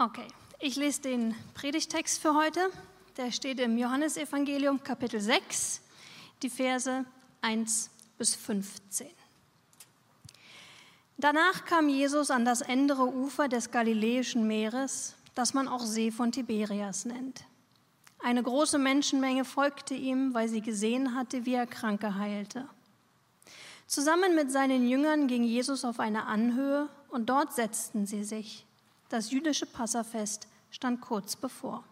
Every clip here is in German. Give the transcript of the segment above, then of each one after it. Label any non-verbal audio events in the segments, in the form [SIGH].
Okay, ich lese den Predigtext für heute. Der steht im Johannesevangelium Kapitel 6, die Verse 1 bis 15. Danach kam Jesus an das andere Ufer des Galiläischen Meeres, das man auch See von Tiberias nennt. Eine große Menschenmenge folgte ihm, weil sie gesehen hatte, wie er Kranke heilte. Zusammen mit seinen Jüngern ging Jesus auf eine Anhöhe und dort setzten sie sich. Das jüdische Passafest stand kurz bevor.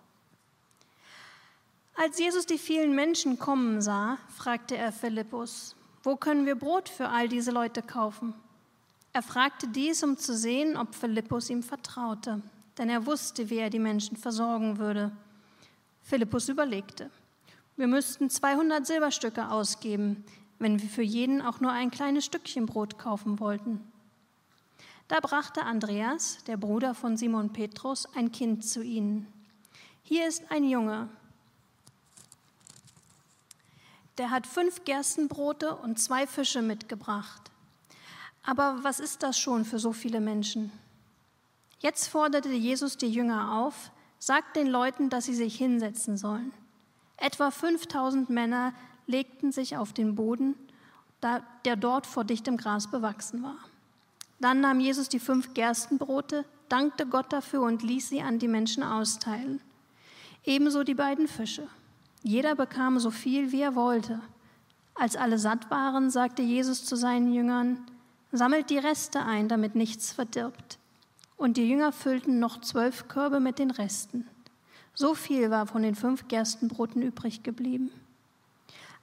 Als Jesus die vielen Menschen kommen sah, fragte er Philippus, wo können wir Brot für all diese Leute kaufen? Er fragte dies, um zu sehen, ob Philippus ihm vertraute, denn er wusste, wie er die Menschen versorgen würde. Philippus überlegte, wir müssten 200 Silberstücke ausgeben, wenn wir für jeden auch nur ein kleines Stückchen Brot kaufen wollten. Da brachte Andreas, der Bruder von Simon Petrus, ein Kind zu ihnen. Hier ist ein Junge. Der hat fünf Gerstenbrote und zwei Fische mitgebracht. Aber was ist das schon für so viele Menschen? Jetzt forderte Jesus die Jünger auf, sagt den Leuten, dass sie sich hinsetzen sollen. Etwa 5000 Männer legten sich auf den Boden, der dort vor dichtem Gras bewachsen war. Dann nahm Jesus die fünf Gerstenbrote, dankte Gott dafür und ließ sie an die Menschen austeilen. Ebenso die beiden Fische. Jeder bekam so viel, wie er wollte. Als alle satt waren, sagte Jesus zu seinen Jüngern, sammelt die Reste ein, damit nichts verdirbt. Und die Jünger füllten noch zwölf Körbe mit den Resten. So viel war von den fünf Gerstenbroten übrig geblieben.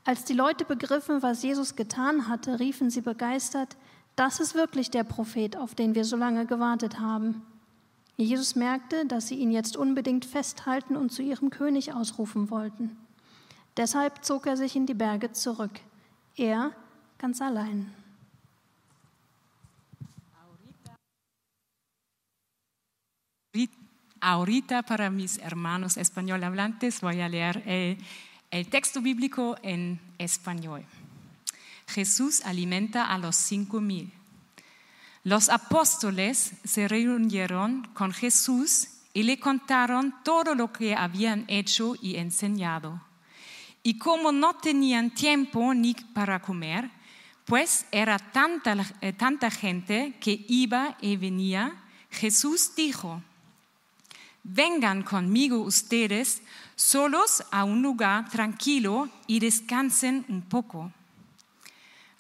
Als die Leute begriffen, was Jesus getan hatte, riefen sie begeistert, das ist wirklich der Prophet, auf den wir so lange gewartet haben. Jesus merkte, dass sie ihn jetzt unbedingt festhalten und zu ihrem König ausrufen wollten. Deshalb zog er sich in die Berge zurück. Er ganz allein. Ahorita para mis hermanos español hablantes voy a leer el, el texto bíblico en español. Jesús alimenta a los cinco mil. Los apóstoles se reunieron con Jesús y le contaron todo lo que habían hecho y enseñado. Y como no tenían tiempo ni para comer, pues era tanta, eh, tanta gente que iba y venía, Jesús dijo, vengan conmigo ustedes solos a un lugar tranquilo y descansen un poco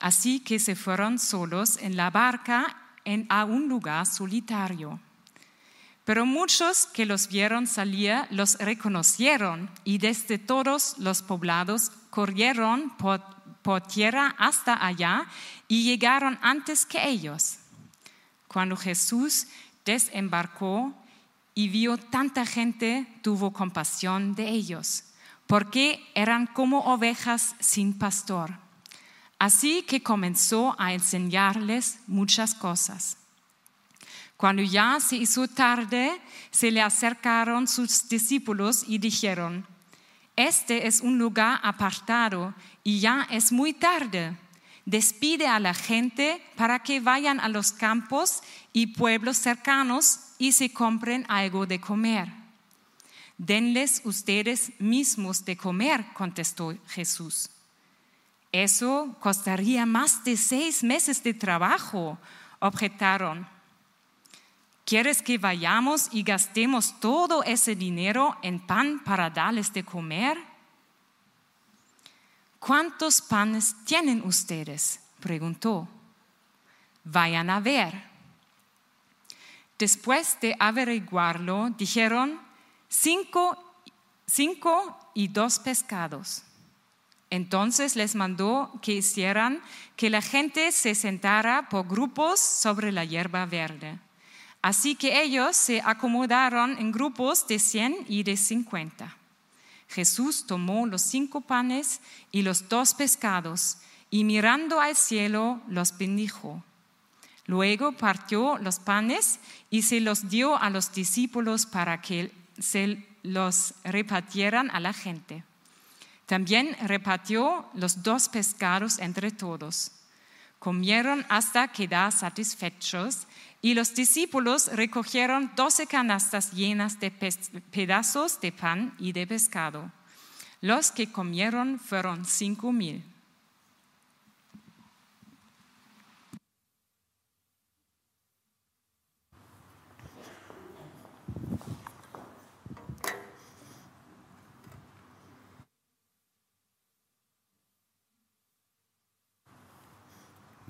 Así que se fueron solos en la barca en, a un lugar solitario. Pero muchos que los vieron salir los reconocieron y desde todos los poblados corrieron por, por tierra hasta allá y llegaron antes que ellos. Cuando Jesús desembarcó y vio tanta gente, tuvo compasión de ellos, porque eran como ovejas sin pastor. Así que comenzó a enseñarles muchas cosas. Cuando ya se hizo tarde, se le acercaron sus discípulos y dijeron, este es un lugar apartado y ya es muy tarde. Despide a la gente para que vayan a los campos y pueblos cercanos y se compren algo de comer. Denles ustedes mismos de comer, contestó Jesús. Eso costaría más de seis meses de trabajo, objetaron. ¿Quieres que vayamos y gastemos todo ese dinero en pan para darles de comer? ¿Cuántos panes tienen ustedes? preguntó. Vayan a ver. Después de averiguarlo, dijeron cinco, cinco y dos pescados. Entonces les mandó que hicieran que la gente se sentara por grupos sobre la hierba verde. Así que ellos se acomodaron en grupos de cien y de cincuenta. Jesús tomó los cinco panes y los dos pescados y mirando al cielo los bendijo. Luego partió los panes y se los dio a los discípulos para que se los repartieran a la gente. También repartió los dos pescados entre todos. Comieron hasta quedar satisfechos y los discípulos recogieron doce canastas llenas de pedazos de pan y de pescado. Los que comieron fueron cinco mil.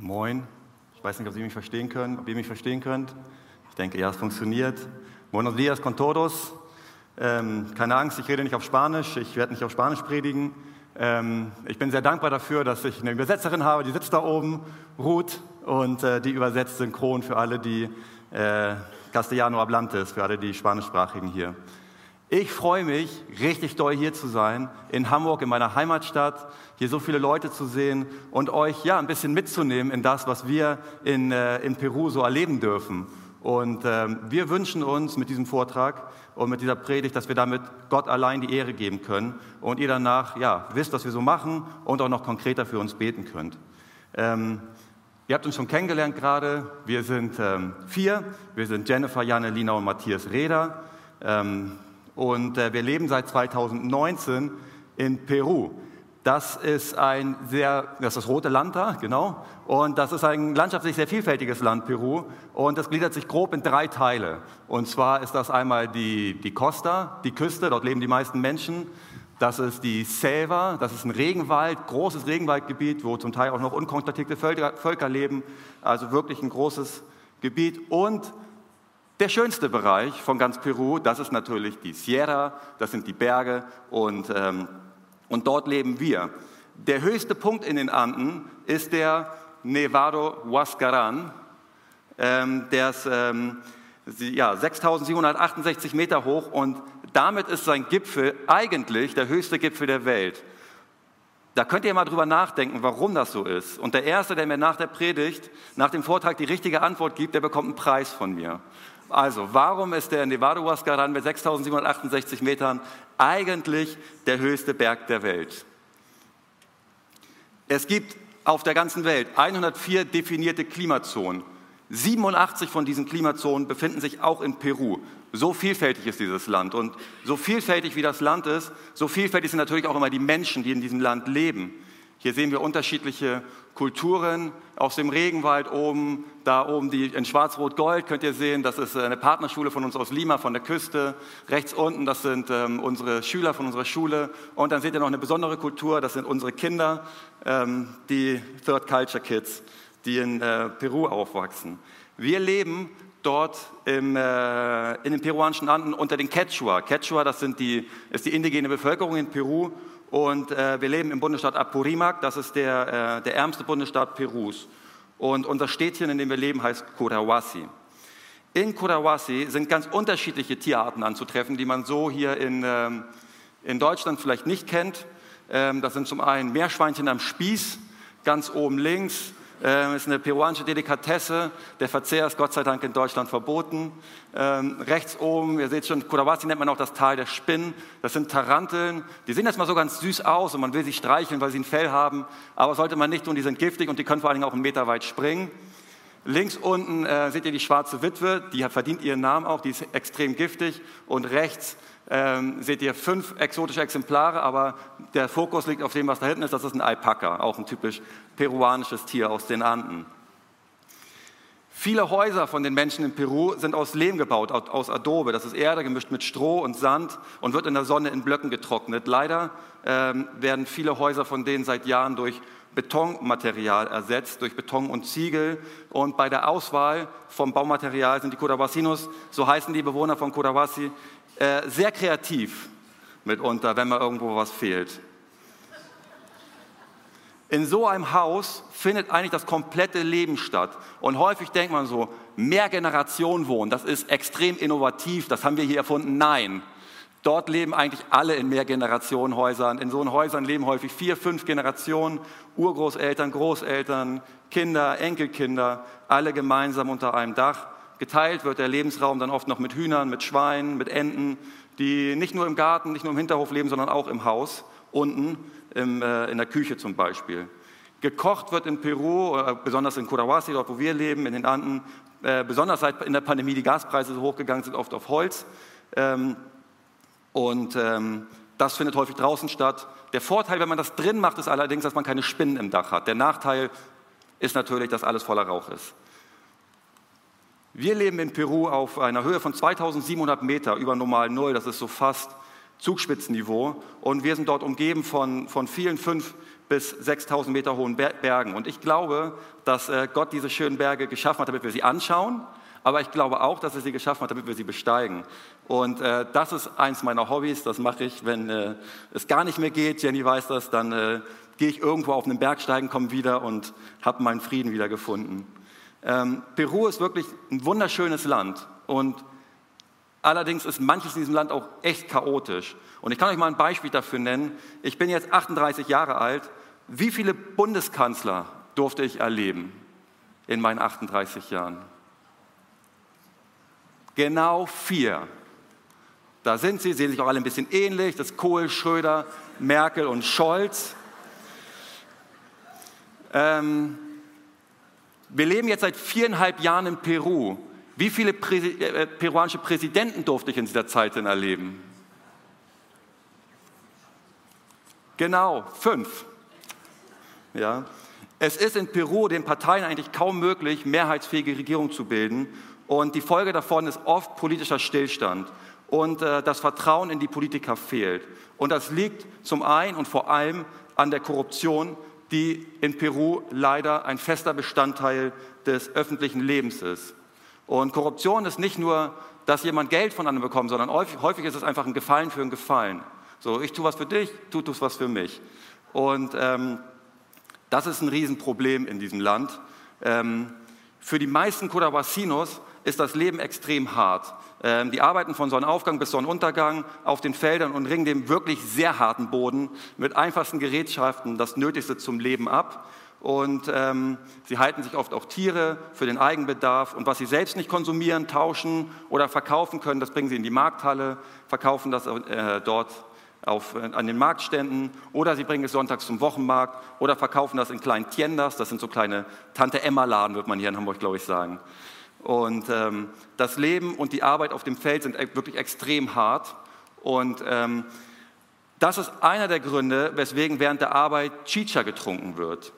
Moin. Ich weiß nicht, ob Sie mich verstehen können, ob ihr mich verstehen könnt. Ich denke, ja, es funktioniert. Buenos días con todos. Ähm, keine Angst, ich rede nicht auf Spanisch. Ich werde nicht auf Spanisch predigen. Ähm, ich bin sehr dankbar dafür, dass ich eine Übersetzerin habe, die sitzt da oben, Ruth, und äh, die übersetzt synchron für alle, die äh, Castellano Hablantes, für alle die Spanischsprachigen hier. Ich freue mich, richtig doll hier zu sein, in Hamburg, in meiner Heimatstadt, hier so viele Leute zu sehen und euch ja ein bisschen mitzunehmen in das, was wir in, äh, in Peru so erleben dürfen. Und ähm, wir wünschen uns mit diesem Vortrag und mit dieser Predigt, dass wir damit Gott allein die Ehre geben können und ihr danach ja wisst, was wir so machen und auch noch konkreter für uns beten könnt. Ähm, Ihr habt uns schon kennengelernt gerade. Wir sind ähm, vier. Wir sind Jennifer, Janne, Lina und Matthias Reder. Ähm, und äh, wir leben seit 2019 in Peru. Das ist ein sehr, das ist das rote Land da, genau. Und das ist ein landschaftlich sehr vielfältiges Land, Peru. Und das gliedert sich grob in drei Teile. Und zwar ist das einmal die, die Costa, die Küste, dort leben die meisten Menschen. Das ist die Selva, das ist ein Regenwald, großes Regenwaldgebiet, wo zum Teil auch noch unkontaktierte Völker, Völker leben. Also wirklich ein großes Gebiet. Und der schönste Bereich von ganz Peru, das ist natürlich die Sierra, das sind die Berge und, ähm, und dort leben wir. Der höchste Punkt in den Anden ist der Nevado Huascaran, ähm, der ist ähm, ja, 6768 Meter hoch und damit ist sein Gipfel eigentlich der höchste Gipfel der Welt. Da könnt ihr mal drüber nachdenken, warum das so ist. Und der Erste, der mir nach der Predigt, nach dem Vortrag die richtige Antwort gibt, der bekommt einen Preis von mir. Also, warum ist der Nevada Huascaran mit 6768 Metern eigentlich der höchste Berg der Welt? Es gibt auf der ganzen Welt 104 definierte Klimazonen. 87 von diesen Klimazonen befinden sich auch in Peru. So vielfältig ist dieses Land. Und so vielfältig wie das Land ist, so vielfältig sind natürlich auch immer die Menschen, die in diesem Land leben. Hier sehen wir unterschiedliche Kulturen aus dem Regenwald oben, da oben die, in Schwarz-Rot-Gold könnt ihr sehen, das ist eine Partnerschule von uns aus Lima, von der Küste. Rechts unten, das sind ähm, unsere Schüler von unserer Schule. Und dann seht ihr noch eine besondere Kultur, das sind unsere Kinder, ähm, die Third Culture Kids, die in äh, Peru aufwachsen. Wir leben dort im, äh, in den peruanischen Anden unter den Quechua. Quechua, das sind die, ist die indigene Bevölkerung in Peru und äh, wir leben im Bundesstaat Apurimac, das ist der, äh, der ärmste Bundesstaat Perus. Und unser Städtchen, in dem wir leben, heißt Curawasi. In Curawasi sind ganz unterschiedliche Tierarten anzutreffen, die man so hier in, ähm, in Deutschland vielleicht nicht kennt. Ähm, das sind zum einen Meerschweinchen am Spieß, ganz oben links, ähm, ist eine peruanische Delikatesse. Der Verzehr ist Gott sei Dank in Deutschland verboten. Ähm, rechts oben, ihr seht schon, Kurawasi nennt man auch das Tal der Spinnen. Das sind Taranteln. Die sehen erstmal so ganz süß aus und man will sie streicheln, weil sie ein Fell haben. Aber sollte man nicht tun, die sind giftig und die können vor allen Dingen auch einen Meter weit springen. Links unten äh, seht ihr die schwarze Witwe, die verdient ihren Namen auch, die ist extrem giftig. Und rechts ähm, seht ihr fünf exotische Exemplare, aber der Fokus liegt auf dem, was da hinten ist. Das ist ein Alpaka, auch ein typisch peruanisches Tier aus den Anden. Viele Häuser von den Menschen in Peru sind aus Lehm gebaut, aus Adobe. Das ist Erde gemischt mit Stroh und Sand und wird in der Sonne in Blöcken getrocknet. Leider ähm, werden viele Häuser von denen seit Jahren durch Betonmaterial ersetzt, durch Beton und Ziegel. Und bei der Auswahl vom Baumaterial sind die Codawasinos, so heißen die Bewohner von Codawasi, äh, sehr kreativ mitunter, wenn mal irgendwo was fehlt. In so einem Haus findet eigentlich das komplette Leben statt. Und häufig denkt man so, mehr Generationen wohnen, das ist extrem innovativ, das haben wir hier erfunden. Nein, dort leben eigentlich alle in Mehrgenerationenhäusern. In so Häusern leben häufig vier, fünf Generationen, Urgroßeltern, Großeltern, Kinder, Enkelkinder, alle gemeinsam unter einem Dach. Geteilt wird der Lebensraum dann oft noch mit Hühnern, mit Schweinen, mit Enten, die nicht nur im Garten, nicht nur im Hinterhof leben, sondern auch im Haus, unten im, äh, in der Küche zum Beispiel. gekocht wird in Peru, äh, besonders in Curahuasi, dort wo wir leben, in den Anden, äh, besonders seit in der Pandemie die Gaspreise so hochgegangen sind, oft auf Holz. Ähm, und ähm, das findet häufig draußen statt. Der Vorteil, wenn man das drin macht, ist allerdings, dass man keine Spinnen im Dach hat. Der Nachteil ist natürlich, dass alles voller Rauch ist. Wir leben in Peru auf einer Höhe von 2700 Meter über normal Null. Das ist so fast Zugspitzenniveau. Und wir sind dort umgeben von, von vielen fünf bis 6000 Meter hohen Bergen. Und ich glaube, dass äh, Gott diese schönen Berge geschaffen hat, damit wir sie anschauen. Aber ich glaube auch, dass er sie geschaffen hat, damit wir sie besteigen. Und äh, das ist eins meiner Hobbys. Das mache ich, wenn äh, es gar nicht mehr geht. Jenny weiß das. Dann äh, gehe ich irgendwo auf einen Berg steigen, komme wieder und habe meinen Frieden wieder gefunden. Ähm, Peru ist wirklich ein wunderschönes Land und allerdings ist manches in diesem Land auch echt chaotisch. Und ich kann euch mal ein Beispiel dafür nennen. Ich bin jetzt 38 Jahre alt. Wie viele Bundeskanzler durfte ich erleben in meinen 38 Jahren? Genau vier. Da sind sie, sehen sich auch alle ein bisschen ähnlich. Das Kohl, Schröder, Merkel und Scholz. Ähm, wir leben jetzt seit viereinhalb Jahren in Peru. Wie viele Präsi äh, peruanische Präsidenten durfte ich in dieser Zeit denn erleben? Genau, fünf. Ja. Es ist in Peru den Parteien eigentlich kaum möglich, mehrheitsfähige Regierung zu bilden. Und die Folge davon ist oft politischer Stillstand. Und äh, das Vertrauen in die Politiker fehlt. Und das liegt zum einen und vor allem an der Korruption, die in Peru leider ein fester Bestandteil des öffentlichen Lebens ist. Und Korruption ist nicht nur, dass jemand Geld von anderen bekommt, sondern häufig, häufig ist es einfach ein Gefallen für ein Gefallen. So, ich tue was für dich, du tust was für mich. Und ähm, das ist ein Riesenproblem in diesem Land. Ähm, für die meisten Codawasinos ist das Leben extrem hart. Ähm, die arbeiten von Sonnenaufgang bis Sonnenuntergang auf den Feldern und ringen dem wirklich sehr harten Boden mit einfachsten Gerätschaften das Nötigste zum Leben ab. Und ähm, sie halten sich oft auch Tiere für den Eigenbedarf. Und was sie selbst nicht konsumieren, tauschen oder verkaufen können, das bringen sie in die Markthalle, verkaufen das äh, dort auf, äh, an den Marktständen oder sie bringen es sonntags zum Wochenmarkt oder verkaufen das in kleinen Tiendas, das sind so kleine Tante-Emma-Laden, wird man hier in Hamburg, glaube ich, sagen. Und ähm, das Leben und die Arbeit auf dem Feld sind e-, wirklich extrem hart. Und ähm, das ist einer der Gründe, weswegen während der Arbeit Chicha getrunken wird.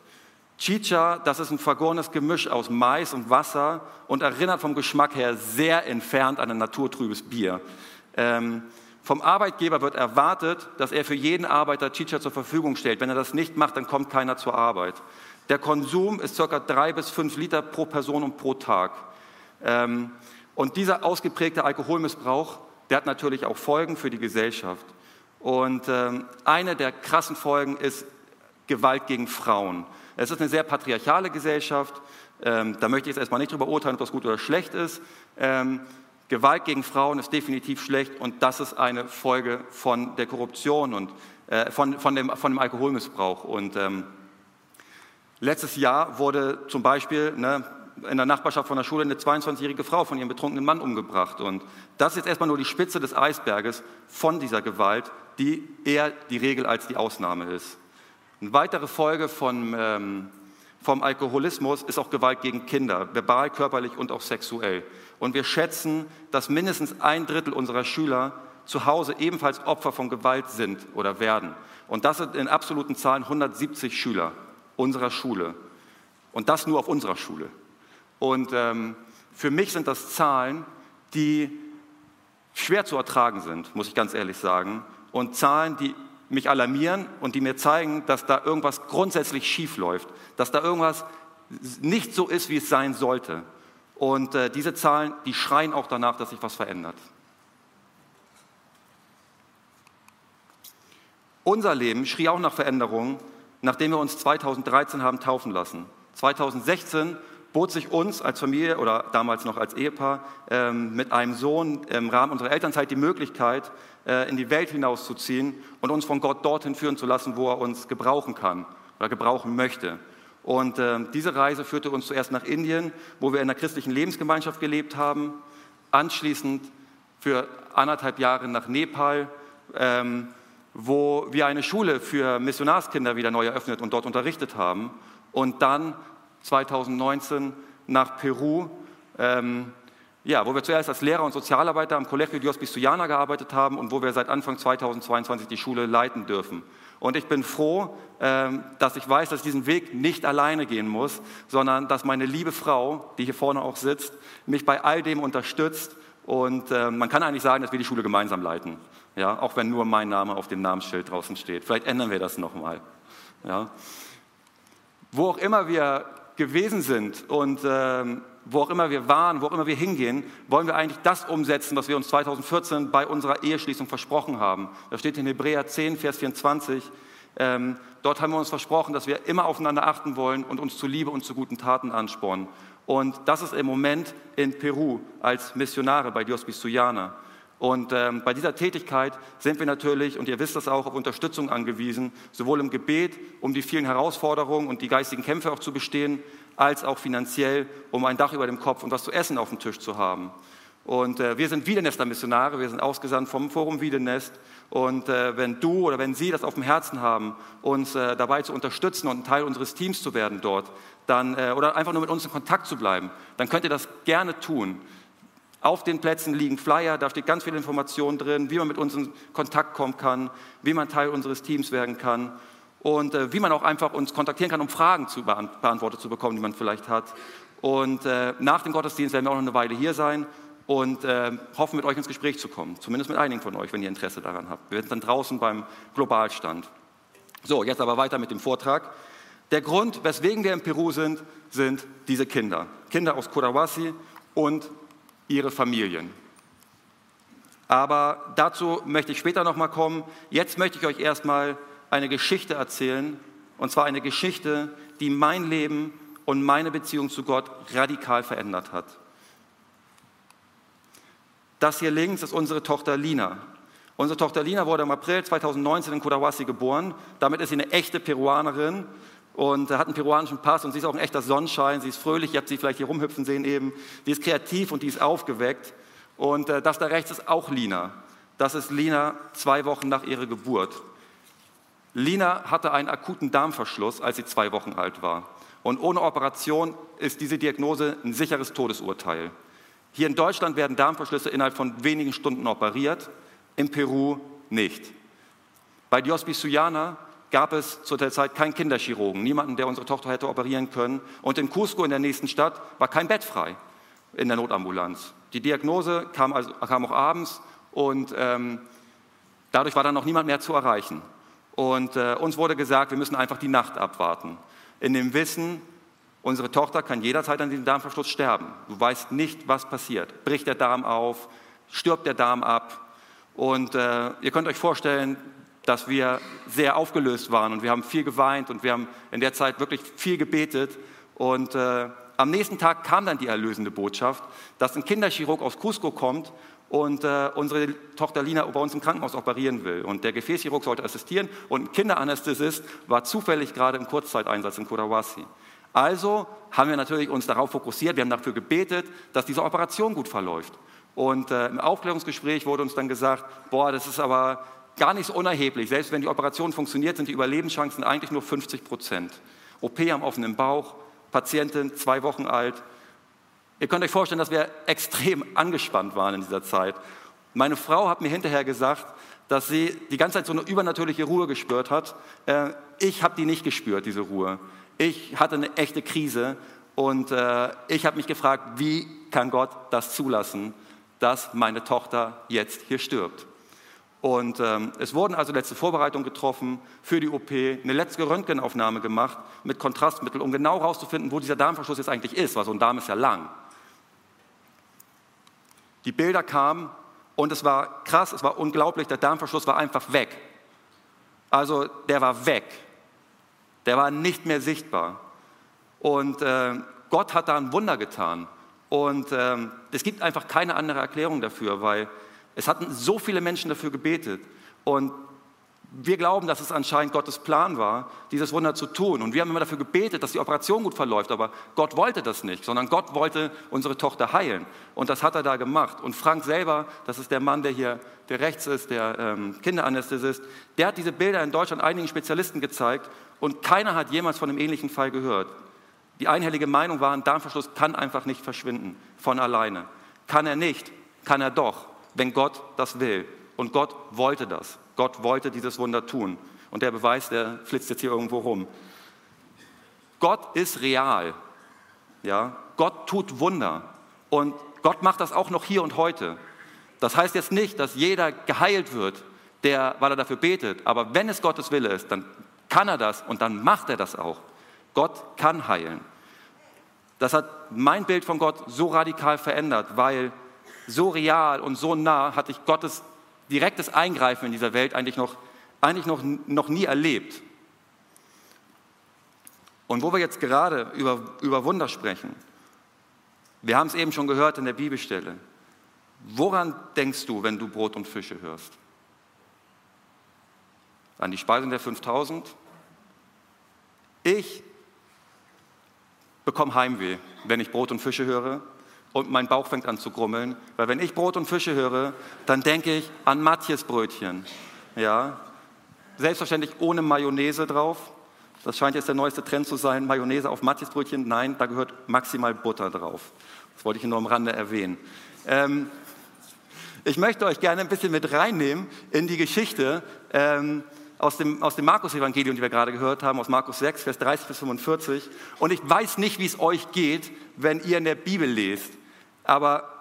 Chicha, das ist ein vergorenes Gemisch aus Mais und Wasser und erinnert vom Geschmack her sehr entfernt an ein naturtrübes Bier. Ähm, vom Arbeitgeber wird erwartet, dass er für jeden Arbeiter Chicha zur Verfügung stellt. Wenn er das nicht macht, dann kommt keiner zur Arbeit. Der Konsum ist ca. drei bis fünf Liter pro Person und pro Tag. Ähm, und dieser ausgeprägte Alkoholmissbrauch, der hat natürlich auch Folgen für die Gesellschaft. Und ähm, eine der krassen Folgen ist Gewalt gegen Frauen. Es ist eine sehr patriarchale Gesellschaft. Ähm, da möchte ich jetzt erstmal nicht darüber urteilen, ob das gut oder schlecht ist. Gewalt gegen Frauen ist definitiv schlecht und das ist eine Folge von der Korruption und äh, von, von, dem, von dem Alkoholmissbrauch. Und ähm, letztes Jahr wurde zum Beispiel ne, in der Nachbarschaft von der Schule eine 22-jährige Frau von ihrem betrunkenen Mann umgebracht. Und das ist erstmal nur die Spitze des Eisberges von dieser Gewalt, die eher die Regel als die Ausnahme ist. Eine weitere Folge von, ähm, vom Alkoholismus ist auch Gewalt gegen Kinder, verbal, körperlich und auch sexuell. Und wir schätzen, dass mindestens ein Drittel unserer Schüler zu Hause ebenfalls Opfer von Gewalt sind oder werden. Und das sind in absoluten Zahlen 170 Schüler unserer Schule. Und das nur auf unserer Schule. Und ähm, für mich sind das Zahlen, die schwer zu ertragen sind, muss ich ganz ehrlich sagen. Und Zahlen, die mich alarmieren und die mir zeigen, dass da irgendwas grundsätzlich schief läuft, dass da irgendwas nicht so ist, wie es sein sollte. Und äh, diese Zahlen, die schreien auch danach, dass sich was verändert. Unser Leben schrie auch nach Veränderungen, nachdem wir uns 2013 haben taufen lassen. 2016 bot sich uns als Familie oder damals noch als Ehepaar ähm, mit einem Sohn im Rahmen unserer Elternzeit die Möglichkeit, äh, in die Welt hinauszuziehen und uns von Gott dorthin führen zu lassen, wo er uns gebrauchen kann oder gebrauchen möchte. Und äh, diese Reise führte uns zuerst nach Indien, wo wir in einer christlichen Lebensgemeinschaft gelebt haben, anschließend für anderthalb Jahre nach Nepal, ähm, wo wir eine Schule für Missionarskinder wieder neu eröffnet und dort unterrichtet haben und dann 2019 nach Peru, ähm, ja, wo wir zuerst als Lehrer und Sozialarbeiter am Colegio Dios Bisuyana gearbeitet haben und wo wir seit Anfang 2022 die Schule leiten dürfen. Und ich bin froh, ähm, dass ich weiß, dass ich diesen Weg nicht alleine gehen muss, sondern dass meine liebe Frau, die hier vorne auch sitzt, mich bei all dem unterstützt. Und ähm, man kann eigentlich sagen, dass wir die Schule gemeinsam leiten. Ja, auch wenn nur mein Name auf dem Namensschild draußen steht. Vielleicht ändern wir das nochmal. Ja. Wo auch immer wir gewesen sind und ähm, wo auch immer wir waren, wo auch immer wir hingehen, wollen wir eigentlich das umsetzen, was wir uns 2014 bei unserer Eheschließung versprochen haben. Da steht in Hebräer 10, Vers 24, ähm, dort haben wir uns versprochen, dass wir immer aufeinander achten wollen und uns zu Liebe und zu guten Taten anspornen. Und das ist im Moment in Peru als Missionare bei Dios Bisuyana. Und ähm, bei dieser Tätigkeit sind wir natürlich, und ihr wisst das auch, auf Unterstützung angewiesen, sowohl im Gebet, um die vielen Herausforderungen und die geistigen Kämpfe auch zu bestehen, als auch finanziell, um ein Dach über dem Kopf und was zu essen auf dem Tisch zu haben. Und äh, wir sind Wiedenester Missionare, wir sind ausgesandt vom Forum Wiedenest. Und äh, wenn du oder wenn Sie das auf dem Herzen haben, uns äh, dabei zu unterstützen und ein Teil unseres Teams zu werden dort, dann, äh, oder einfach nur mit uns in Kontakt zu bleiben, dann könnt ihr das gerne tun. Auf den Plätzen liegen Flyer, da steht ganz viel Information drin, wie man mit uns in Kontakt kommen kann, wie man Teil unseres Teams werden kann und äh, wie man auch einfach uns kontaktieren kann, um Fragen zu beantwortet zu bekommen, die man vielleicht hat. Und äh, nach dem Gottesdienst werden wir auch noch eine Weile hier sein und äh, hoffen, mit euch ins Gespräch zu kommen. Zumindest mit einigen von euch, wenn ihr Interesse daran habt. Wir sind dann draußen beim Globalstand. So, jetzt aber weiter mit dem Vortrag. Der Grund, weswegen wir in Peru sind, sind diese Kinder. Kinder aus Corawasi und ihre Familien. Aber dazu möchte ich später noch mal kommen. Jetzt möchte ich euch erstmal eine Geschichte erzählen, und zwar eine Geschichte, die mein Leben und meine Beziehung zu Gott radikal verändert hat. Das hier links ist unsere Tochter Lina. Unsere Tochter Lina wurde im April 2019 in Cotahuasi geboren. Damit ist sie eine echte Peruanerin und hat einen peruanischen Pass und sie ist auch ein echter Sonnenschein. Sie ist fröhlich, ihr habt sie vielleicht hier rumhüpfen sehen eben. Die ist kreativ und die ist aufgeweckt. Und äh, das da rechts ist auch Lina. Das ist Lina zwei Wochen nach ihrer Geburt. Lina hatte einen akuten Darmverschluss, als sie zwei Wochen alt war. Und ohne Operation ist diese Diagnose ein sicheres Todesurteil. Hier in Deutschland werden Darmverschlüsse innerhalb von wenigen Stunden operiert, in Peru nicht. Bei Dios Bisuyana gab es zu der Zeit keinen Kinderchirurgen, niemanden, der unsere Tochter hätte operieren können. Und in Cusco, in der nächsten Stadt, war kein Bett frei in der Notambulanz. Die Diagnose kam, also, kam auch abends und ähm, dadurch war dann noch niemand mehr zu erreichen. Und äh, uns wurde gesagt, wir müssen einfach die Nacht abwarten. In dem Wissen, unsere Tochter kann jederzeit an diesem Darmverschluss sterben. Du weißt nicht, was passiert. Bricht der Darm auf? Stirbt der Darm ab? Und äh, ihr könnt euch vorstellen, dass wir sehr aufgelöst waren und wir haben viel geweint und wir haben in der Zeit wirklich viel gebetet. Und äh, am nächsten Tag kam dann die erlösende Botschaft, dass ein Kinderchirurg aus Cusco kommt und äh, unsere Tochter Lina bei uns im Krankenhaus operieren will. Und der Gefäßchirurg sollte assistieren und ein Kinderanästhesist war zufällig gerade im Kurzzeiteinsatz in Kurawasi. Also haben wir natürlich uns darauf fokussiert, wir haben dafür gebetet, dass diese Operation gut verläuft. Und äh, im Aufklärungsgespräch wurde uns dann gesagt, boah, das ist aber gar nicht so unerheblich. Selbst wenn die Operation funktioniert, sind die Überlebenschancen eigentlich nur 50 Prozent. OP am offenen Bauch, Patientin zwei Wochen alt. Ihr könnt euch vorstellen, dass wir extrem angespannt waren in dieser Zeit. Meine Frau hat mir hinterher gesagt, dass sie die ganze Zeit so eine übernatürliche Ruhe gespürt hat. Äh, ich habe die nicht gespürt, diese Ruhe. Ich hatte eine echte Krise und äh, ich habe mich gefragt, wie kann Gott das zulassen, dass meine Tochter jetzt hier stirbt? Und ähm, es wurden also letzte Vorbereitungen getroffen für die OP, eine letzte Röntgenaufnahme gemacht mit Kontrastmittel, um genau herauszufinden, wo dieser Darmverschluss jetzt eigentlich ist, weil so ein Darm ist ja lang. Die Bilder kamen und es war krass, es war unglaublich, der Darmverschluss war einfach weg. Also der war weg. Der war nicht mehr sichtbar. Und äh, Gott hat da ein Wunder getan. Und äh, es gibt einfach keine andere Erklärung dafür, weil es hatten so viele Menschen dafür gebetet. Und wir glauben, dass es anscheinend Gottes Plan war, dieses Wunder zu tun. Und wir haben immer dafür gebetet, dass die Operation gut verläuft. Aber Gott wollte das nicht, sondern Gott wollte unsere Tochter heilen. Und das hat er da gemacht. Und Frank selber, das ist der Mann, der hier der rechts ist, der ähm, Kinderanästhesist, der hat diese Bilder in Deutschland einigen Spezialisten gezeigt. Und keiner hat jemals von einem ähnlichen Fall gehört. Die einhellige Meinung war, ein Darmverschluss kann einfach nicht verschwinden von alleine. Kann er nicht, kann er doch, wenn Gott das will. Und Gott wollte das. Gott wollte dieses Wunder tun. Und der Beweis, der flitzt jetzt hier irgendwo rum. Gott ist real. Ja? Gott tut Wunder. Und Gott macht das auch noch hier und heute. Das heißt jetzt nicht, dass jeder geheilt wird, der, weil er dafür betet. Aber wenn es Gottes Wille ist, dann kann er das und dann macht er das auch. Gott kann heilen. Das hat mein Bild von Gott so radikal verändert, weil so real und so nah hatte ich Gottes direktes Eingreifen in dieser Welt eigentlich noch, eigentlich noch, noch nie erlebt. Und wo wir jetzt gerade über, über Wunder sprechen, wir haben es eben schon gehört in der Bibelstelle. Woran denkst du, wenn du Brot und Fische hörst? An die Speisung der 5000? Ich bekomme Heimweh, wenn ich Brot und Fische höre und mein Bauch fängt an zu grummeln, weil wenn ich Brot und Fische höre, dann denke ich an Matjes Brötchen. Ja, selbstverständlich ohne Mayonnaise drauf. Das scheint jetzt der neueste Trend zu sein, Mayonnaise auf Matjes Brötchen. Nein, da gehört maximal Butter drauf. Das wollte ich nur am Rande erwähnen. Ähm, ich möchte euch gerne ein bisschen mit reinnehmen in die Geschichte ähm, aus dem, aus dem Markus-Evangelium, die wir gerade gehört haben, aus Markus 6, Vers 30 bis 45. Und ich weiß nicht, wie es euch geht, wenn ihr in der Bibel lest. Aber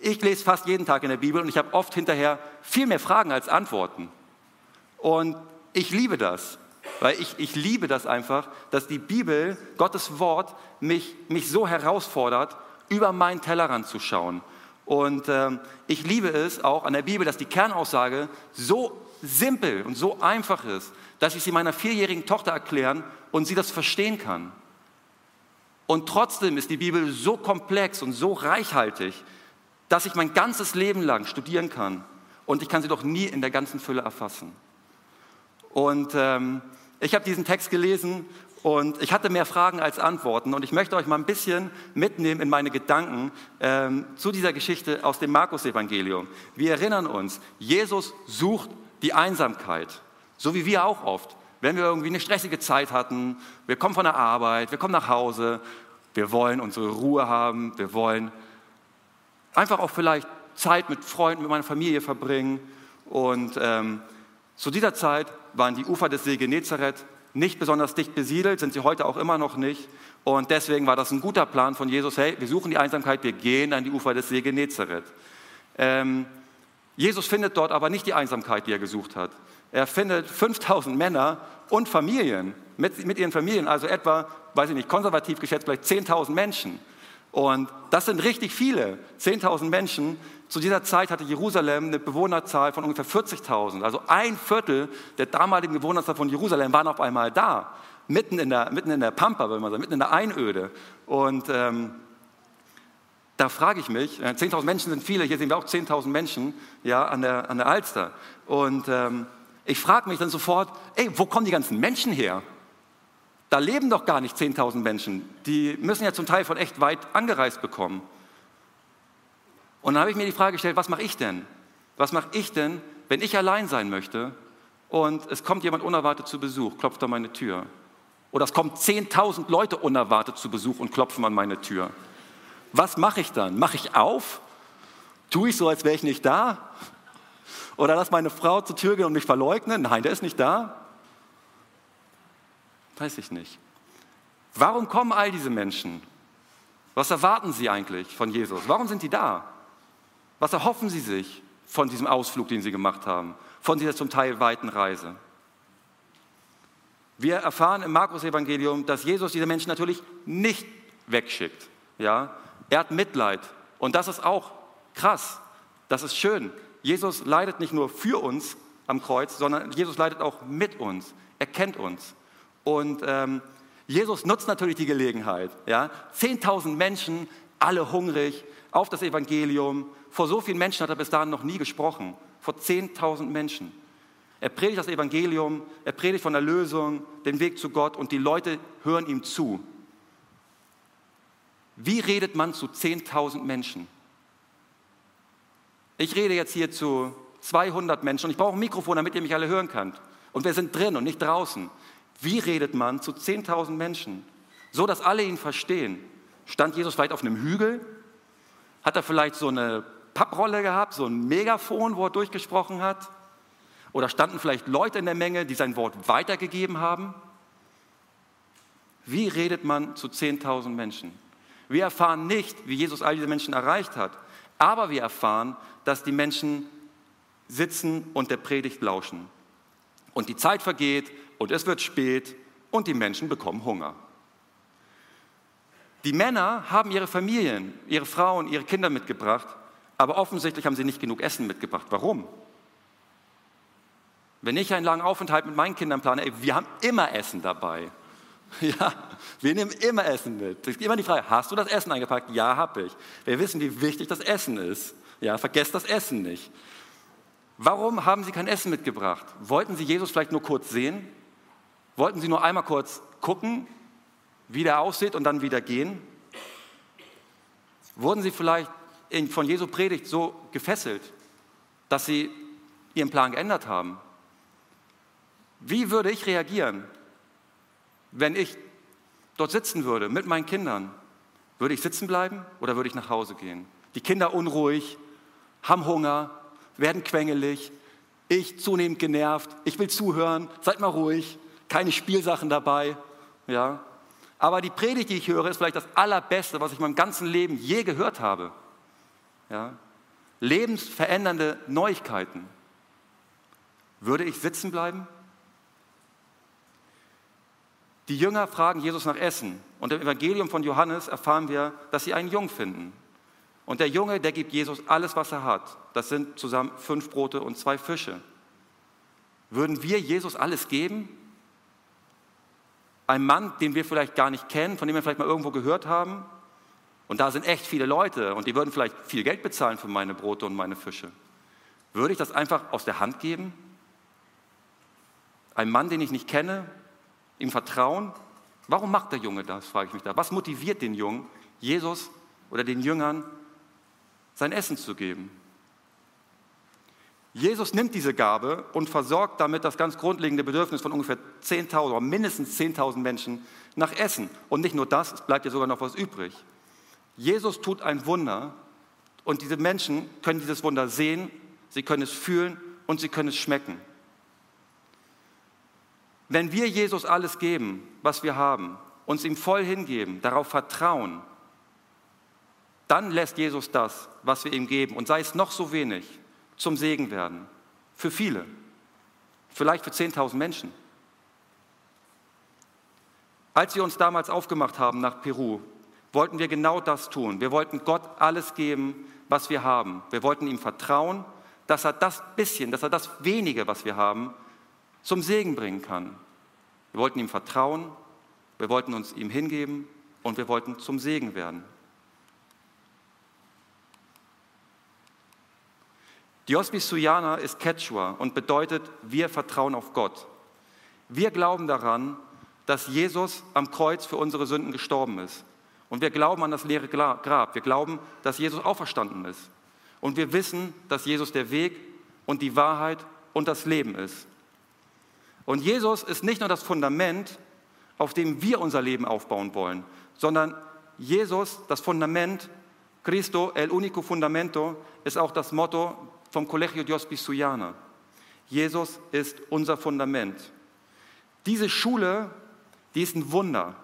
ich lese fast jeden Tag in der Bibel und ich habe oft hinterher viel mehr Fragen als Antworten. Und ich liebe das, weil ich, ich liebe das einfach, dass die Bibel, Gottes Wort, mich, mich so herausfordert, über meinen Tellerrand zu schauen. Und ähm, ich liebe es auch an der Bibel, dass die Kernaussage so simpel und so einfach ist, dass ich sie meiner vierjährigen Tochter erklären und sie das verstehen kann. Und trotzdem ist die Bibel so komplex und so reichhaltig, dass ich mein ganzes Leben lang studieren kann und ich kann sie doch nie in der ganzen Fülle erfassen. Und ähm, ich habe diesen Text gelesen und ich hatte mehr Fragen als Antworten und ich möchte euch mal ein bisschen mitnehmen in meine Gedanken ähm, zu dieser Geschichte aus dem Markus-Evangelium. Wir erinnern uns, Jesus sucht die Einsamkeit, so wie wir auch oft wenn wir irgendwie eine stressige Zeit hatten, wir kommen von der Arbeit, wir kommen nach Hause, wir wollen unsere Ruhe haben, wir wollen einfach auch vielleicht Zeit mit Freunden, mit meiner Familie verbringen. Und ähm, zu dieser Zeit waren die Ufer des See Genezareth nicht besonders dicht besiedelt, sind sie heute auch immer noch nicht. Und deswegen war das ein guter Plan von Jesus, hey, wir suchen die Einsamkeit, wir gehen an die Ufer des See Genezareth. Ähm, Jesus findet dort aber nicht die Einsamkeit, die er gesucht hat. Er findet 5000 Männer und Familien, mit, mit ihren Familien, also etwa, weiß ich nicht, konservativ geschätzt vielleicht 10.000 Menschen. Und das sind richtig viele, 10.000 Menschen. Zu dieser Zeit hatte Jerusalem eine Bewohnerzahl von ungefähr 40.000. Also ein Viertel der damaligen Bewohnerzahl von Jerusalem waren auf einmal da, mitten in der, mitten in der Pampa, wenn man sagt, mitten in der Einöde. Und ähm, da frage ich mich, 10.000 äh, Menschen sind viele, hier sehen wir auch 10.000 Menschen ja, an, der, an der Alster. Und ähm, ich frage mich dann sofort, ey, wo kommen die ganzen Menschen her? Da leben doch gar nicht 10.000 Menschen. Die müssen ja zum Teil von echt weit angereist bekommen. Und dann habe ich mir die Frage gestellt, was mache ich denn? Was mache ich denn, wenn ich allein sein möchte und es kommt jemand unerwartet zu Besuch, klopft an meine Tür? Oder es kommen 10.000 Leute unerwartet zu Besuch und klopfen an meine Tür. Was mache ich dann? Mache ich auf? Tue ich so, als wäre ich nicht da? Oder lass meine Frau zur Tür gehen und mich verleugnen? Nein, der ist nicht da. Weiß ich nicht. Warum kommen all diese Menschen? Was erwarten sie eigentlich von Jesus? Warum sind die da? Was erhoffen sie sich von diesem Ausflug, den sie gemacht haben, von dieser zum Teil weiten Reise? Wir erfahren im Markus-Evangelium, dass Jesus diese Menschen natürlich nicht wegschickt. Ja? Er hat Mitleid. Und das ist auch krass. Das ist schön. Jesus leidet nicht nur für uns am Kreuz, sondern Jesus leidet auch mit uns. Er kennt uns. Und ähm, Jesus nutzt natürlich die Gelegenheit. Ja? 10.000 Menschen, alle hungrig, auf das Evangelium. Vor so vielen Menschen hat er bis dahin noch nie gesprochen. Vor 10.000 Menschen. Er predigt das Evangelium, er predigt von der Lösung, den Weg zu Gott und die Leute hören ihm zu. Wie redet man zu 10.000 Menschen? Ich rede jetzt hier zu 200 Menschen und ich brauche ein Mikrofon, damit ihr mich alle hören könnt. Und wir sind drin und nicht draußen. Wie redet man zu 10.000 Menschen? So, dass alle ihn verstehen. Stand Jesus vielleicht auf einem Hügel? Hat er vielleicht so eine Papprolle gehabt, so ein Megafon, wo er durchgesprochen hat? Oder standen vielleicht Leute in der Menge, die sein Wort weitergegeben haben? Wie redet man zu 10.000 Menschen? Wir erfahren nicht, wie Jesus all diese Menschen erreicht hat, aber wir erfahren, dass die Menschen sitzen und der Predigt lauschen. Und die Zeit vergeht und es wird spät und die Menschen bekommen Hunger. Die Männer haben ihre Familien, ihre Frauen, ihre Kinder mitgebracht, aber offensichtlich haben sie nicht genug Essen mitgebracht. Warum? Wenn ich einen langen Aufenthalt mit meinen Kindern plane, ey, wir haben immer Essen dabei. [LAUGHS] Ja, wir nehmen immer Essen mit. Es ist immer die Frage, hast du das Essen eingepackt? Ja, habe ich. Wir wissen, wie wichtig das Essen ist. Ja, vergesst das Essen nicht. Warum haben sie kein Essen mitgebracht? Wollten sie Jesus vielleicht nur kurz sehen? Wollten sie nur einmal kurz gucken, wie der aussieht und dann wieder gehen? Wurden sie vielleicht von Jesu Predigt so gefesselt, dass sie ihren Plan geändert haben? Wie würde ich reagieren, wenn ich dort sitzen würde mit meinen Kindern? Würde ich sitzen bleiben oder würde ich nach Hause gehen? Die Kinder unruhig, haben Hunger, werden quengelig, ich zunehmend genervt, ich will zuhören, seid mal ruhig, keine Spielsachen dabei. Ja? Aber die Predigt, die ich höre, ist vielleicht das Allerbeste, was ich in meinem ganzen Leben je gehört habe. Ja? Lebensverändernde Neuigkeiten. Würde ich sitzen bleiben? Die Jünger fragen Jesus nach Essen. Und im Evangelium von Johannes erfahren wir, dass sie einen Jungen finden. Und der Junge, der gibt Jesus alles, was er hat. Das sind zusammen fünf Brote und zwei Fische. Würden wir Jesus alles geben? Ein Mann, den wir vielleicht gar nicht kennen, von dem wir vielleicht mal irgendwo gehört haben. Und da sind echt viele Leute und die würden vielleicht viel Geld bezahlen für meine Brote und meine Fische. Würde ich das einfach aus der Hand geben? Ein Mann, den ich nicht kenne, ihm vertrauen? Warum macht der Junge das, frage ich mich da. Was motiviert den Jungen, Jesus oder den Jüngern sein Essen zu geben? Jesus nimmt diese Gabe und versorgt damit das ganz grundlegende Bedürfnis von ungefähr 10.000 oder mindestens 10.000 Menschen nach Essen. Und nicht nur das, es bleibt ja sogar noch was übrig. Jesus tut ein Wunder und diese Menschen können dieses Wunder sehen, sie können es fühlen und sie können es schmecken. Wenn wir Jesus alles geben, was wir haben, uns ihm voll hingeben, darauf vertrauen, dann lässt Jesus das, was wir ihm geben, und sei es noch so wenig, zum Segen werden. Für viele. Vielleicht für 10.000 Menschen. Als wir uns damals aufgemacht haben nach Peru, wollten wir genau das tun. Wir wollten Gott alles geben, was wir haben. Wir wollten ihm vertrauen, dass er das bisschen, dass er das wenige, was wir haben, zum Segen bringen kann. Wir wollten ihm vertrauen, wir wollten uns ihm hingeben und wir wollten zum Segen werden. Diosbis Suyana ist Quechua und bedeutet, wir vertrauen auf Gott. Wir glauben daran, dass Jesus am Kreuz für unsere Sünden gestorben ist. Und wir glauben an das leere Grab. Wir glauben, dass Jesus auferstanden ist. Und wir wissen, dass Jesus der Weg und die Wahrheit und das Leben ist. Und Jesus ist nicht nur das Fundament, auf dem wir unser Leben aufbauen wollen, sondern Jesus, das Fundament, Cristo, el único fundamento, ist auch das Motto vom Colegio Dios Bisuyana. Jesus ist unser Fundament. Diese Schule, die ist ein Wunder,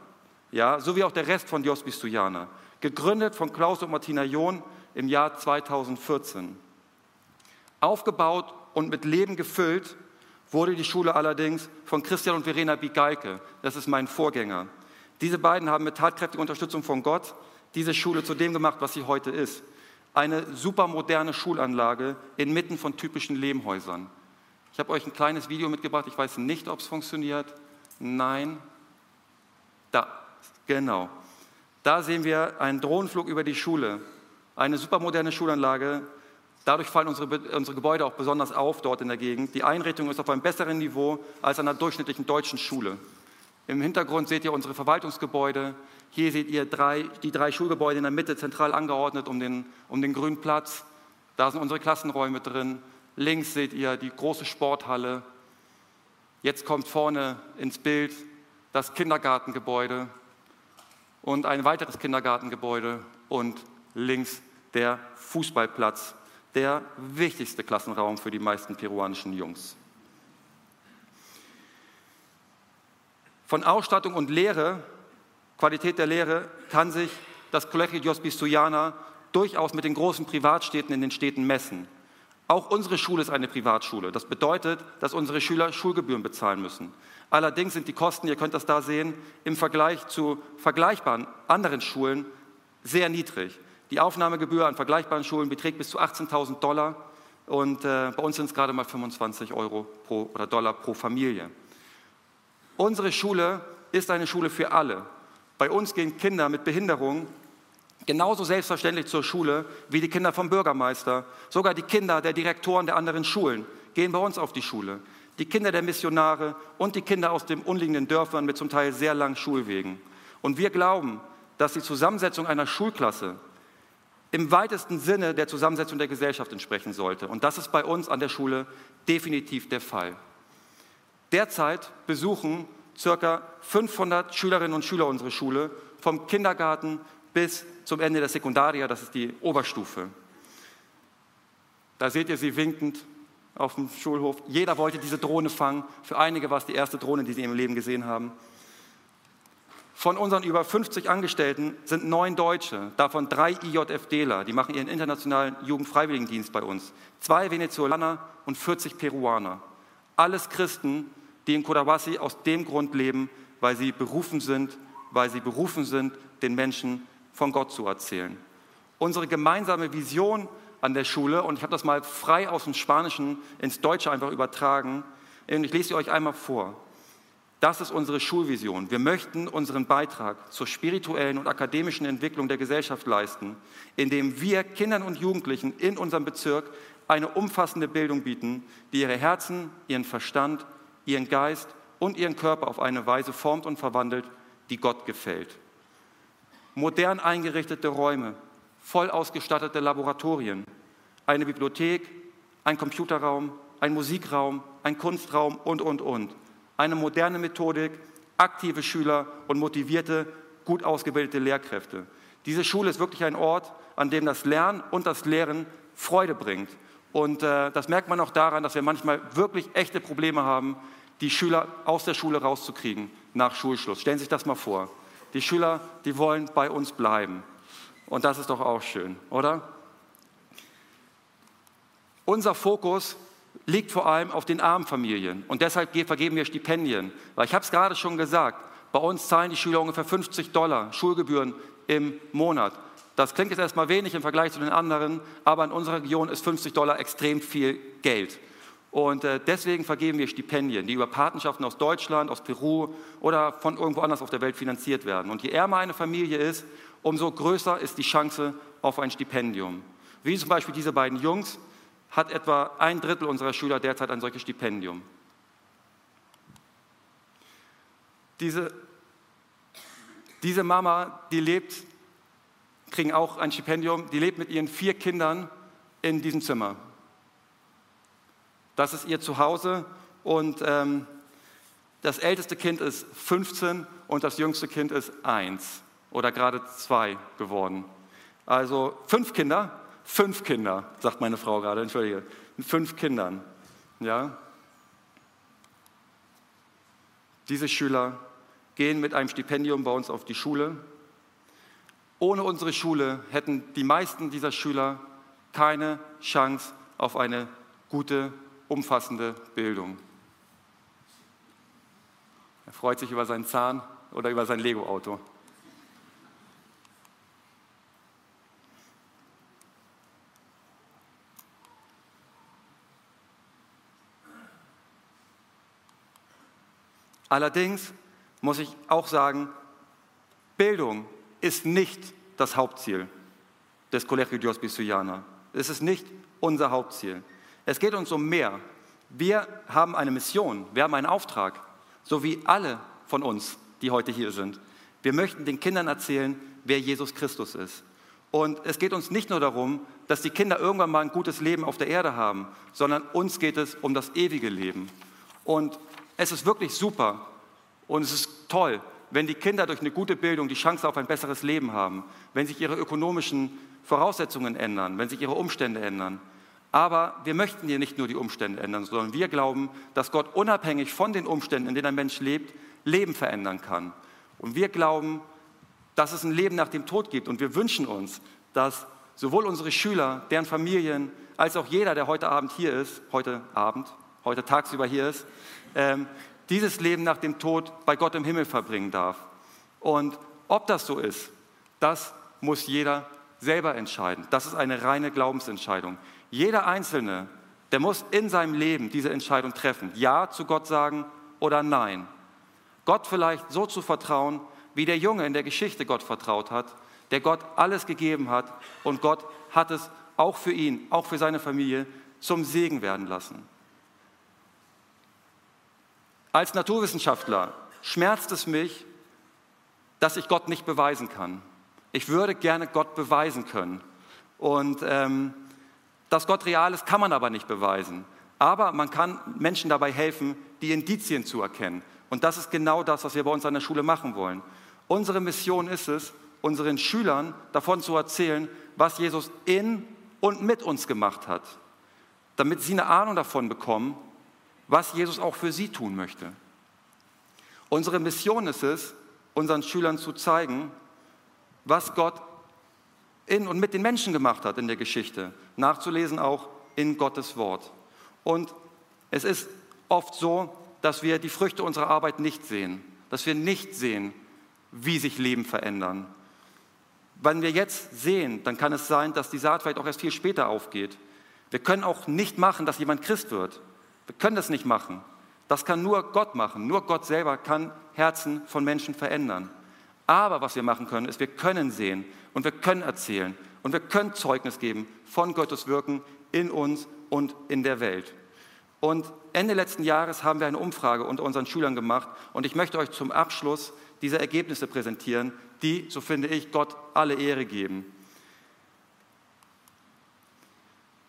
ja, so wie auch der Rest von Dios Bisuyana, gegründet von Klaus und Martina John im Jahr 2014. Aufgebaut und mit Leben gefüllt wurde die Schule allerdings von Christian und Verena Bigalke. Das ist mein Vorgänger. Diese beiden haben mit tatkräftiger Unterstützung von Gott diese Schule zu dem gemacht, was sie heute ist. Eine supermoderne Schulanlage inmitten von typischen Lehmhäusern. Ich habe euch ein kleines Video mitgebracht. Ich weiß nicht, ob es funktioniert. Nein. Da, genau. Da sehen wir einen Drohnenflug über die Schule. Eine supermoderne Schulanlage, Dadurch fallen unsere, unsere Gebäude auch besonders auf dort in der Gegend. Die Einrichtung ist auf einem besseren Niveau als an einer durchschnittlichen deutschen Schule. Im Hintergrund seht ihr unsere Verwaltungsgebäude. Hier seht ihr drei, die drei Schulgebäude in der Mitte zentral angeordnet um den, um den grünen Platz. Da sind unsere Klassenräume drin. Links seht ihr die große Sporthalle. Jetzt kommt vorne ins Bild das Kindergartengebäude und ein weiteres Kindergartengebäude und links der Fußballplatz, der wichtigste Klassenraum für die meisten peruanischen Jungs. Von Ausstattung und Lehre, Qualität der Lehre, kann sich das Colegio Dios Bistuyana durchaus mit den großen Privatstädten in den Städten messen. Auch unsere Schule ist eine Privatschule. Das bedeutet, dass unsere Schüler Schulgebühren bezahlen müssen. Allerdings sind die Kosten, ihr könnt das da sehen, im Vergleich zu vergleichbaren anderen Schulen sehr niedrig. Die Aufnahmegebühr an vergleichbaren Schulen beträgt bis zu 18.000 Dollar und äh, bei uns sind es gerade mal 25 Euro pro, oder Dollar pro Familie. Unsere Schule ist eine Schule für alle. Bei uns gehen Kinder mit Behinderung genauso selbstverständlich zur Schule wie die Kinder vom Bürgermeister. Sogar die Kinder der Direktoren der anderen Schulen gehen bei uns auf die Schule. Die Kinder der Missionare und die Kinder aus den umliegenden Dörfern mit zum Teil sehr langen Schulwegen. Und wir glauben, dass die Zusammensetzung einer Schulklasse im weitesten Sinne der Zusammensetzung der Gesellschaft entsprechen sollte. Und das ist bei uns an der Schule definitiv der Fall. Derzeit besuchen ca. 500 Schülerinnen und Schüler unsere Schule, vom Kindergarten bis zum Ende der Sekundaria, das ist die Oberstufe. Da seht ihr sie winkend auf dem Schulhof. Jeder wollte diese Drohne fangen. Für einige war es die erste Drohne, die sie im Leben gesehen haben. Von unseren über 50 Angestellten sind neun Deutsche, davon drei IJFDler, die machen ihren internationalen Jugendfreiwilligendienst bei uns, zwei Venezolaner und 40 Peruaner. Alles Christen, die in Cotahuasi aus dem Grund leben, weil sie berufen sind, weil sie berufen sind, den Menschen von Gott zu erzählen. Unsere gemeinsame Vision an der Schule, und ich habe das mal frei aus dem Spanischen ins Deutsche einfach übertragen, und ich lese sie euch einmal vor. Das ist unsere Schulvision. Wir möchten unseren Beitrag zur spirituellen und akademischen Entwicklung der Gesellschaft leisten, indem wir Kindern und Jugendlichen in unserem Bezirk eine umfassende Bildung bieten, die ihre Herzen, ihren Verstand, ihren Geist und ihren Körper auf eine Weise formt und verwandelt, die Gott gefällt modern eingerichtete Räume, voll ausgestattete Laboratorien, eine Bibliothek, ein Computerraum, ein Musikraum, ein Kunstraum und, und, und. Eine moderne Methodik, aktive Schüler und motivierte, gut ausgebildete Lehrkräfte. Diese Schule ist wirklich ein Ort, an dem das Lernen und das Lehren Freude bringt. Und äh, das merkt man auch daran, dass wir manchmal wirklich echte Probleme haben, die Schüler aus der Schule rauszukriegen nach Schulschluss. Stellen Sie sich das mal vor. Die Schüler, die wollen bei uns bleiben. Und das ist doch auch schön, oder? Unser Fokus liegt vor allem auf den armen Familien und deshalb vergeben wir Stipendien. Weil ich habe es gerade schon gesagt, bei uns zahlen die Schüler ungefähr 50 Dollar Schulgebühren im Monat. Das klingt jetzt erstmal wenig im Vergleich zu den anderen, aber in unserer Region ist 50 Dollar extrem viel Geld. Und äh, deswegen vergeben wir Stipendien, die über Patenschaften aus Deutschland, aus Peru oder von irgendwo anders auf der Welt finanziert werden. Und je ärmer eine Familie ist, umso größer ist die Chance auf ein Stipendium. Wie zum Beispiel diese beiden Jungs hat etwa ein Drittel unserer Schüler derzeit ein solches Stipendium. Diese, diese Mama, die lebt, kriegen auch ein Stipendium, die lebt mit ihren vier Kindern in diesem Zimmer. Das ist ihr Zuhause und ähm, das älteste Kind ist 15 und das jüngste Kind ist 1 oder gerade 2 geworden. Also fünf Kinder, fünf Kinder, sagt meine Frau gerade, entschuldige, mit fünf Kindern. Ja? Diese Schüler gehen mit einem Stipendium bei uns auf die Schule. Ohne unsere Schule hätten die meisten dieser Schüler keine Chance auf eine gute umfassende Bildung. Er freut sich über seinen Zahn oder über sein Lego-Auto. Allerdings muss ich auch sagen, Bildung ist nicht das Hauptziel des Colegio Dios Bisuyana. Es ist nicht unser Hauptziel. Es geht uns um mehr. Wir haben eine Mission, wir haben einen Auftrag, so wie alle von uns, die heute hier sind. Wir möchten den Kindern erzählen, wer Jesus Christus ist. Und es geht uns nicht nur darum, dass die Kinder irgendwann mal ein gutes Leben auf der Erde haben, sondern uns geht es um das ewige Leben. Und es ist wirklich super und es ist toll, wenn die Kinder durch eine gute Bildung die Chance auf ein besseres Leben haben, wenn sich ihre ökonomischen Voraussetzungen ändern, wenn sich ihre Umstände ändern. Aber wir möchten hier nicht nur die Umstände ändern, sondern wir glauben, dass Gott unabhängig von den Umständen, in denen ein Mensch lebt, Leben verändern kann. Und wir glauben, dass es ein Leben nach dem Tod gibt. Und wir wünschen uns, dass sowohl unsere Schüler, deren Familien, als auch jeder, der heute Abend hier ist, heute Abend, heute tagsüber hier ist, ähm, dieses Leben nach dem Tod bei Gott im Himmel verbringen darf. Und ob das so ist, das muss jeder selber entscheiden. Das ist eine reine Glaubensentscheidung. Jeder Einzelne, der muss in seinem Leben diese Entscheidung treffen. Ja zu Gott sagen oder nein. Gott vielleicht so zu vertrauen, wie der Junge in der Geschichte Gott vertraut hat, der Gott alles gegeben hat und Gott hat es auch für ihn, auch für seine Familie zum Segen werden lassen. Als Naturwissenschaftler schmerzt es mich, dass ich Gott nicht beweisen kann. Ich würde gerne Gott beweisen können. Und ähm, dass Gott real ist, kann man aber nicht beweisen. Aber man kann Menschen dabei helfen, die Indizien zu erkennen. Und das ist genau das, was wir bei uns an der Schule machen wollen. Unsere Mission ist es, unseren Schülern davon zu erzählen, was Jesus in und mit uns gemacht hat, damit sie eine Ahnung davon bekommen, was Jesus auch für sie tun möchte. Unsere Mission ist es, unseren Schülern zu zeigen, was Gott in und mit den Menschen gemacht hat in der Geschichte, nachzulesen auch in Gottes Wort. Und es ist oft so, dass wir die Früchte unserer Arbeit nicht sehen, dass wir nicht sehen, wie sich Leben verändern. Wenn wir jetzt sehen, dann kann es sein, dass die Saat vielleicht auch erst viel später aufgeht. Wir können auch nicht machen, dass jemand Christ wird. Wir können das nicht machen. Das kann nur Gott machen. Nur Gott selber kann Herzen von Menschen verändern. Aber was wir machen können, ist, wir können sehen und wir können erzählen und wir können Zeugnis geben von Gottes Wirken in uns und in der Welt. Und Ende letzten Jahres haben wir eine Umfrage unter unseren Schülern gemacht und ich möchte euch zum Abschluss diese Ergebnisse präsentieren, die, so finde ich, Gott alle Ehre geben.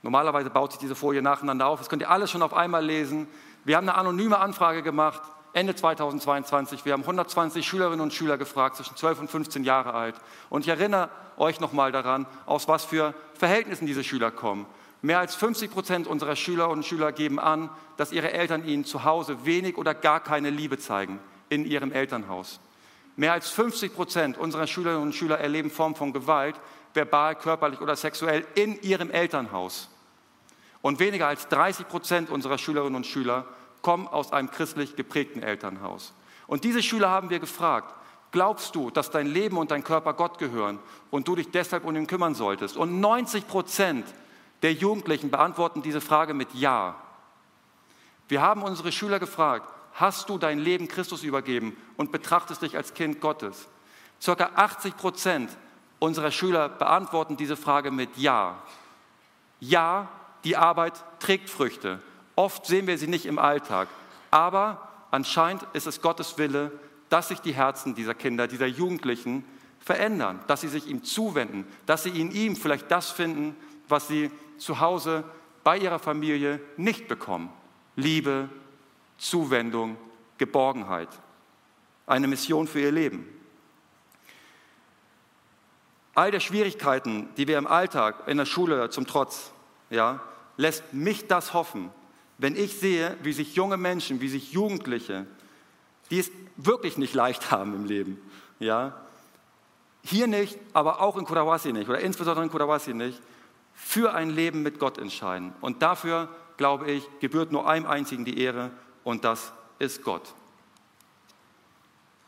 Normalerweise baut sich diese Folie nacheinander auf. Das könnt ihr alles schon auf einmal lesen. Wir haben eine anonyme Anfrage gemacht, Ende 2022. Wir haben 120 Schülerinnen und Schüler gefragt, zwischen 12 und 15 Jahre alt. Und ich erinnere euch nochmal daran, aus was für Verhältnissen diese Schüler kommen. Mehr als 50 Prozent unserer Schüler und Schüler geben an, dass ihre Eltern ihnen zu Hause wenig oder gar keine Liebe zeigen in ihrem Elternhaus. Mehr als 50 Prozent unserer Schülerinnen und Schüler erleben Formen von Gewalt, verbal, körperlich oder sexuell in ihrem Elternhaus. Und weniger als 30 Prozent unserer Schülerinnen und Schüler kommen aus einem christlich geprägten Elternhaus. Und diese Schüler haben wir gefragt, glaubst du, dass dein Leben und dein Körper Gott gehören und du dich deshalb um ihn kümmern solltest? Und 90 Prozent der Jugendlichen beantworten diese Frage mit Ja. Wir haben unsere Schüler gefragt, hast du dein Leben Christus übergeben und betrachtest dich als Kind Gottes? Circa 80 Prozent unserer Schüler beantworten diese Frage mit Ja. Ja, die Arbeit trägt Früchte. Oft sehen wir sie nicht im Alltag, aber anscheinend ist es Gottes Wille, dass sich die Herzen dieser Kinder, dieser Jugendlichen verändern, dass sie sich ihm zuwenden, dass sie in ihm vielleicht das finden, was sie zu Hause bei ihrer Familie nicht bekommen. Liebe, Zuwendung, Geborgenheit. Eine Mission für ihr Leben. All der Schwierigkeiten, die wir im Alltag in der Schule zum Trotz, ja, lässt mich das hoffen, wenn ich sehe, wie sich junge Menschen, wie sich Jugendliche, die es wirklich nicht leicht haben im Leben, ja, hier nicht, aber auch in Kurawasi nicht oder insbesondere in Kurawasi nicht, für ein Leben mit Gott entscheiden. Und dafür, glaube ich, gebührt nur einem einzigen die Ehre und das ist Gott.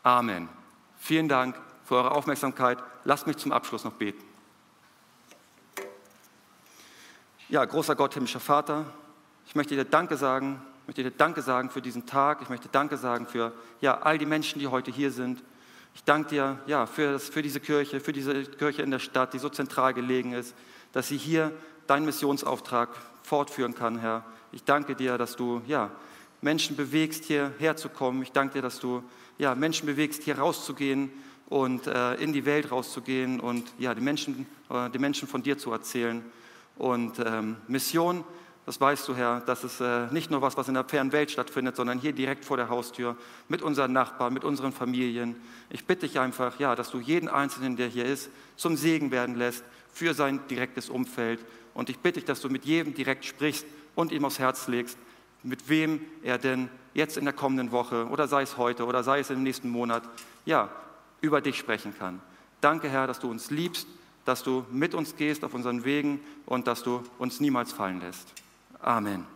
Amen. Vielen Dank für eure Aufmerksamkeit. Lasst mich zum Abschluss noch beten. Ja, großer Gott, himmlischer Vater, ich möchte dir Danke sagen, ich möchte dir Danke sagen für diesen Tag. Ich möchte Danke sagen für ja, all die Menschen, die heute hier sind. Ich danke dir ja, für, das, für diese Kirche, für diese Kirche in der Stadt, die so zentral gelegen ist, dass sie hier deinen Missionsauftrag fortführen kann, Herr. Ich danke dir, dass du ja, Menschen bewegst, hierher zu kommen. Ich danke dir, dass du ja, Menschen bewegst, hier rauszugehen und äh, in die Welt rauszugehen und ja, den, Menschen, äh, den Menschen von dir zu erzählen. Und ähm, Mission, das weißt du, Herr, das ist äh, nicht nur was, was in der fernen Welt stattfindet, sondern hier direkt vor der Haustür mit unseren Nachbarn, mit unseren Familien. Ich bitte dich einfach, ja, dass du jeden Einzelnen, der hier ist, zum Segen werden lässt für sein direktes Umfeld. Und ich bitte dich, dass du mit jedem direkt sprichst und ihm aufs Herz legst, mit wem er denn jetzt in der kommenden Woche oder sei es heute oder sei es im nächsten Monat, ja, über dich sprechen kann. Danke, Herr, dass du uns liebst, dass du mit uns gehst auf unseren Wegen und dass du uns niemals fallen lässt. Amen.